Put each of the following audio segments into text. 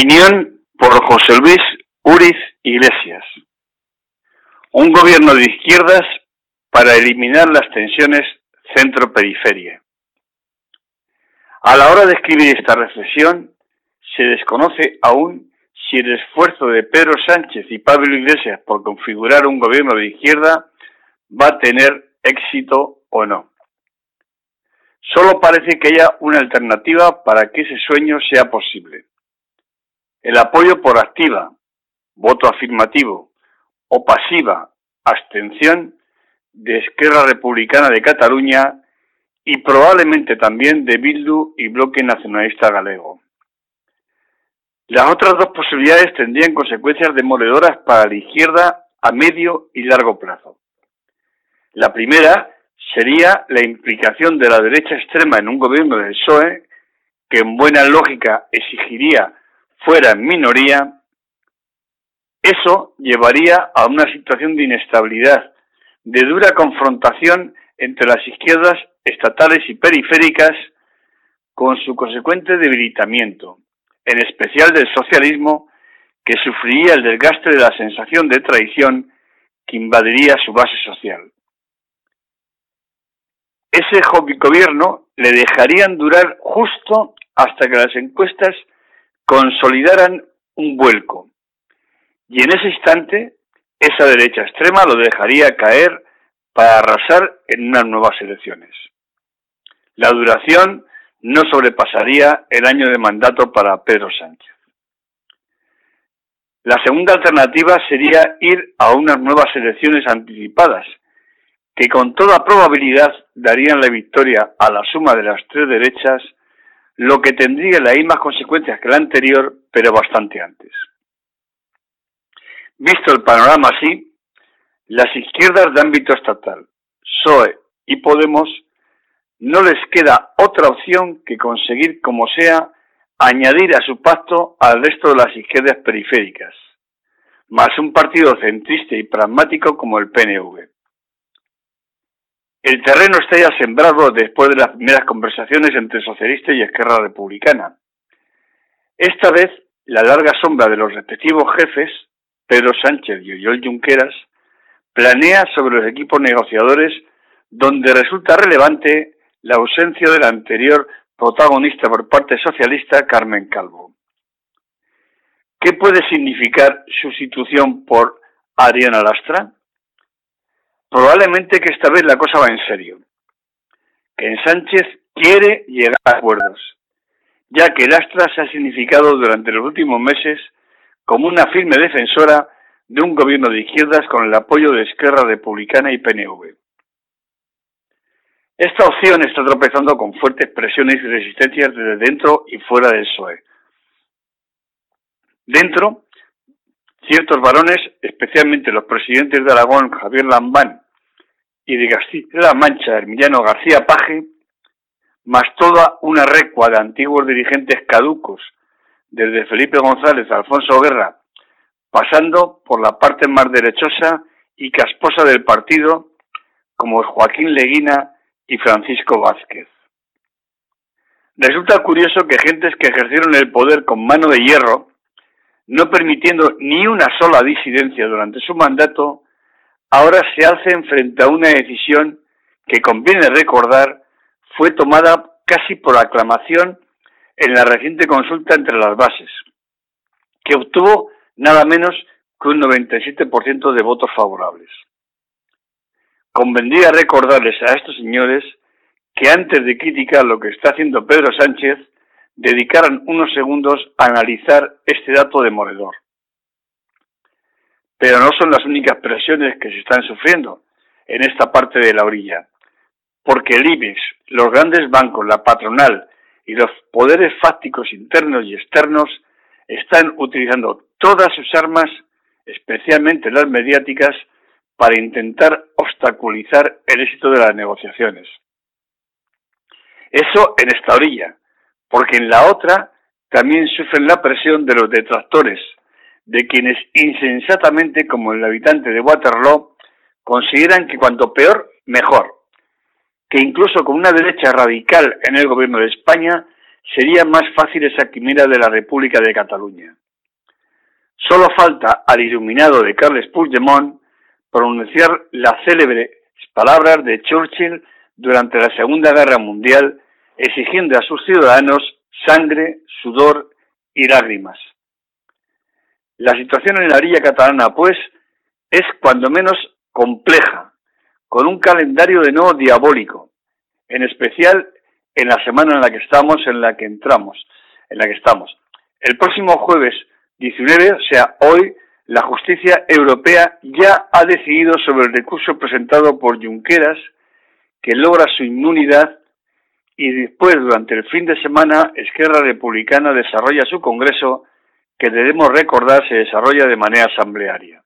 Opinión por José Luis Uriz Iglesias. Un gobierno de izquierdas para eliminar las tensiones centro-periferia. A la hora de escribir esta reflexión, se desconoce aún si el esfuerzo de Pedro Sánchez y Pablo Iglesias por configurar un gobierno de izquierda va a tener éxito o no. Solo parece que haya una alternativa para que ese sueño sea posible. El apoyo por activa, voto afirmativo o pasiva, abstención de Esquerra Republicana de Cataluña y probablemente también de Bildu y Bloque Nacionalista Galego. Las otras dos posibilidades tendrían consecuencias demoledoras para la izquierda a medio y largo plazo. La primera sería la implicación de la derecha extrema en un gobierno del PSOE que en buena lógica exigiría fuera en minoría, eso llevaría a una situación de inestabilidad, de dura confrontación entre las izquierdas estatales y periféricas, con su consecuente debilitamiento, en especial del socialismo, que sufriría el desgaste de la sensación de traición que invadiría su base social. Ese gobierno le dejarían durar justo hasta que las encuestas consolidaran un vuelco. Y en ese instante, esa derecha extrema lo dejaría caer para arrasar en unas nuevas elecciones. La duración no sobrepasaría el año de mandato para Pedro Sánchez. La segunda alternativa sería ir a unas nuevas elecciones anticipadas, que con toda probabilidad darían la victoria a la suma de las tres derechas lo que tendría las mismas consecuencias que la anterior, pero bastante antes. Visto el panorama así, las izquierdas de ámbito estatal, PSOE y Podemos, no les queda otra opción que conseguir, como sea, añadir a su pacto al resto de las izquierdas periféricas, más un partido centrista y pragmático como el PNV. El terreno está ya sembrado después de las primeras conversaciones entre socialistas y Esquerra Republicana. Esta vez, la larga sombra de los respectivos jefes, Pedro Sánchez y Oriol Junqueras, planea sobre los equipos negociadores donde resulta relevante la ausencia del anterior protagonista por parte socialista, Carmen Calvo. ¿Qué puede significar sustitución por Adriana Lastra? Probablemente que esta vez la cosa va en serio, que en Sánchez quiere llegar a acuerdos, ya que el Astra se ha significado durante los últimos meses como una firme defensora de un gobierno de izquierdas con el apoyo de Esquerra Republicana y PNV. Esta opción está tropezando con fuertes presiones y resistencias desde dentro y fuera del PSOE. Dentro, ciertos varones, especialmente los presidentes de Aragón, Javier Lambán, y de Castilla-La Mancha, Emiliano García Paje, más toda una recua de antiguos dirigentes caducos, desde Felipe González a Alfonso Guerra, pasando por la parte más derechosa y casposa del partido, como Joaquín Leguina y Francisco Vázquez. Resulta curioso que gentes que ejercieron el poder con mano de hierro, no permitiendo ni una sola disidencia durante su mandato, ahora se hacen frente a una decisión que conviene recordar fue tomada casi por aclamación en la reciente consulta entre las bases, que obtuvo nada menos que un 97% de votos favorables. Convendría recordarles a estos señores que antes de criticar lo que está haciendo Pedro Sánchez, dedicaran unos segundos a analizar este dato demoledor. Pero no son las únicas presiones que se están sufriendo en esta parte de la orilla, porque el IBEX, los grandes bancos, la patronal y los poderes fácticos internos y externos están utilizando todas sus armas, especialmente las mediáticas, para intentar obstaculizar el éxito de las negociaciones. Eso en esta orilla, porque en la otra también sufren la presión de los detractores, de quienes insensatamente, como el habitante de Waterloo, consideran que cuanto peor, mejor, que incluso con una derecha radical en el gobierno de España sería más fácil esa quimera de la República de Cataluña. Solo falta al iluminado de Carles Puigdemont pronunciar las célebres palabras de Churchill durante la Segunda Guerra Mundial, exigiendo a sus ciudadanos sangre, sudor y lágrimas. La situación en la orilla catalana, pues, es cuando menos compleja, con un calendario de nuevo diabólico, en especial en la semana en la que estamos, en la que entramos, en la que estamos. El próximo jueves 19, o sea, hoy, la justicia europea ya ha decidido sobre el recurso presentado por Junqueras, que logra su inmunidad, y después, durante el fin de semana, Esquerra Republicana desarrolla su congreso, que debemos recordar se desarrolla de manera asamblearia.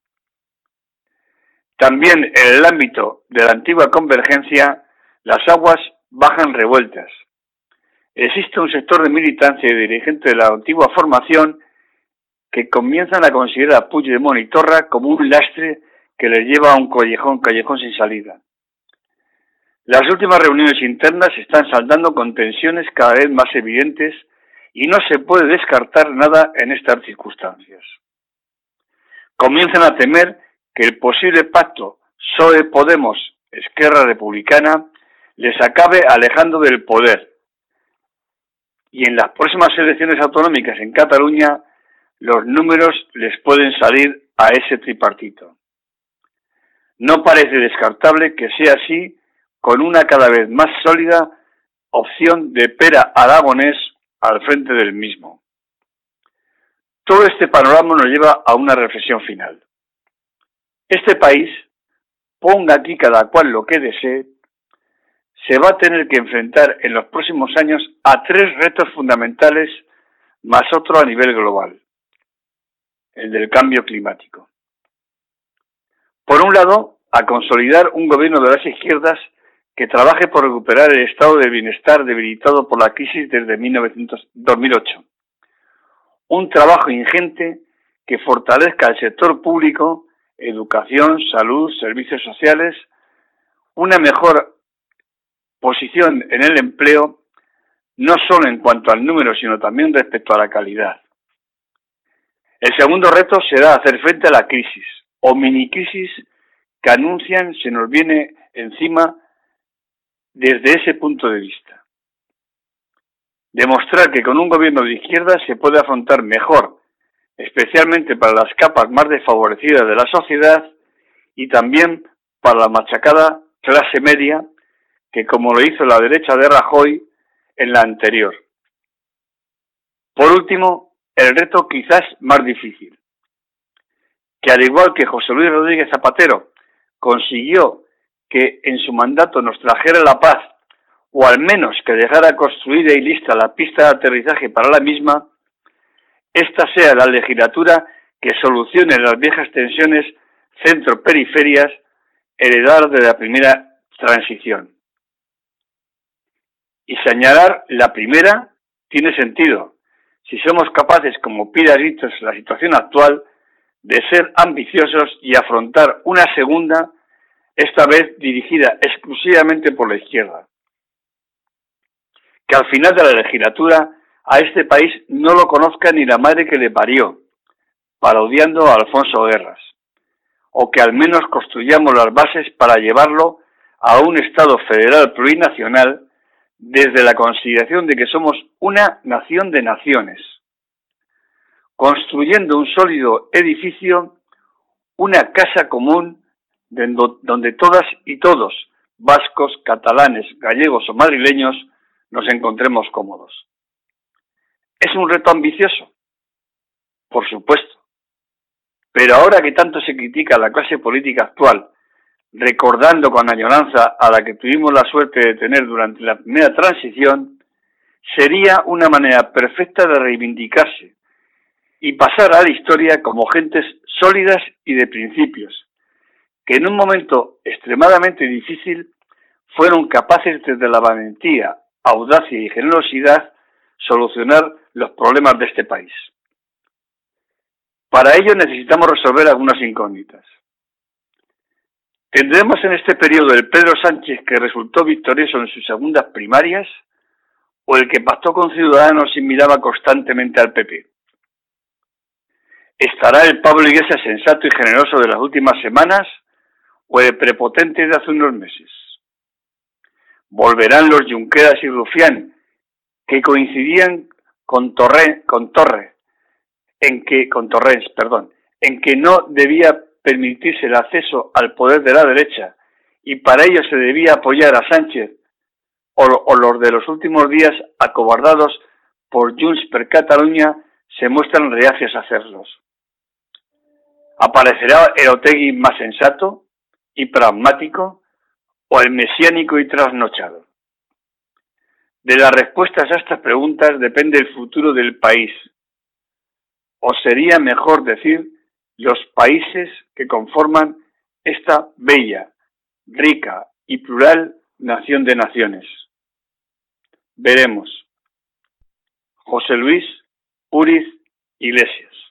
También en el ámbito de la antigua convergencia, las aguas bajan revueltas. Existe un sector de militancia y dirigente de la antigua formación que comienzan a considerar a Puigdemont y Torra como un lastre que les lleva a un callejón, callejón sin salida. Las últimas reuniones internas están saldando con tensiones cada vez más evidentes y no se puede descartar nada en estas circunstancias. Comienzan a temer que el posible pacto PSOE Podemos Esquerra Republicana les acabe alejando del poder. Y en las próximas elecciones autonómicas en Cataluña, los números les pueden salir a ese tripartito. No parece descartable que sea así con una cada vez más sólida opción de Pera Aragonés al frente del mismo. Todo este panorama nos lleva a una reflexión final. Este país, ponga aquí cada cual lo que desee, se va a tener que enfrentar en los próximos años a tres retos fundamentales más otro a nivel global, el del cambio climático. Por un lado, a consolidar un gobierno de las izquierdas que trabaje por recuperar el estado de bienestar debilitado por la crisis desde 2008. Un trabajo ingente que fortalezca el sector público, educación, salud, servicios sociales, una mejor posición en el empleo, no solo en cuanto al número, sino también respecto a la calidad. El segundo reto será hacer frente a la crisis o mini crisis que anuncian se nos viene encima desde ese punto de vista. Demostrar que con un gobierno de izquierda se puede afrontar mejor, especialmente para las capas más desfavorecidas de la sociedad y también para la machacada clase media que como lo hizo la derecha de Rajoy en la anterior. Por último, el reto quizás más difícil, que al igual que José Luis Rodríguez Zapatero consiguió que en su mandato nos trajera la paz, o al menos que dejara construida y lista la pista de aterrizaje para la misma, esta sea la legislatura que solucione las viejas tensiones centro-periferias heredadas de la primera transición. Y señalar la primera tiene sentido, si somos capaces, como pide gritos la situación actual, de ser ambiciosos y afrontar una segunda, esta vez dirigida exclusivamente por la izquierda. Que al final de la legislatura a este país no lo conozca ni la madre que le parió, parodiando a Alfonso Guerras, o que al menos construyamos las bases para llevarlo a un Estado federal plurinacional desde la consideración de que somos una nación de naciones, construyendo un sólido edificio, una casa común donde todas y todos, vascos, catalanes, gallegos o madrileños, nos encontremos cómodos. ¿Es un reto ambicioso? Por supuesto. Pero ahora que tanto se critica la clase política actual recordando con añoranza a la que tuvimos la suerte de tener durante la primera transición, sería una manera perfecta de reivindicarse y pasar a la historia como gentes sólidas y de principios, que en un momento extremadamente difícil fueron capaces desde la valentía, audacia y generosidad solucionar los problemas de este país. Para ello necesitamos resolver algunas incógnitas. ¿Tendremos en este periodo el Pedro Sánchez que resultó victorioso en sus segundas primarias? o el que pactó con Ciudadanos y miraba constantemente al PP? ¿Estará el Pablo Iglesias sensato y generoso de las últimas semanas o el prepotente de hace unos meses? ¿Volverán los Junqueras y Rufián, que coincidían con Torre, con Torre, en que, con Torrens, perdón, en que no debía permitirse el acceso al poder de la derecha y para ello se debía apoyar a Sánchez o, o los de los últimos días acobardados por Junts per Cataluña se muestran reacios a hacerlos. ¿Aparecerá el Otegui más sensato y pragmático o el mesiánico y trasnochado? De las respuestas a estas preguntas depende el futuro del país. O sería mejor decir los países que conforman esta bella, rica y plural nación de naciones. Veremos. José Luis Uriz Iglesias.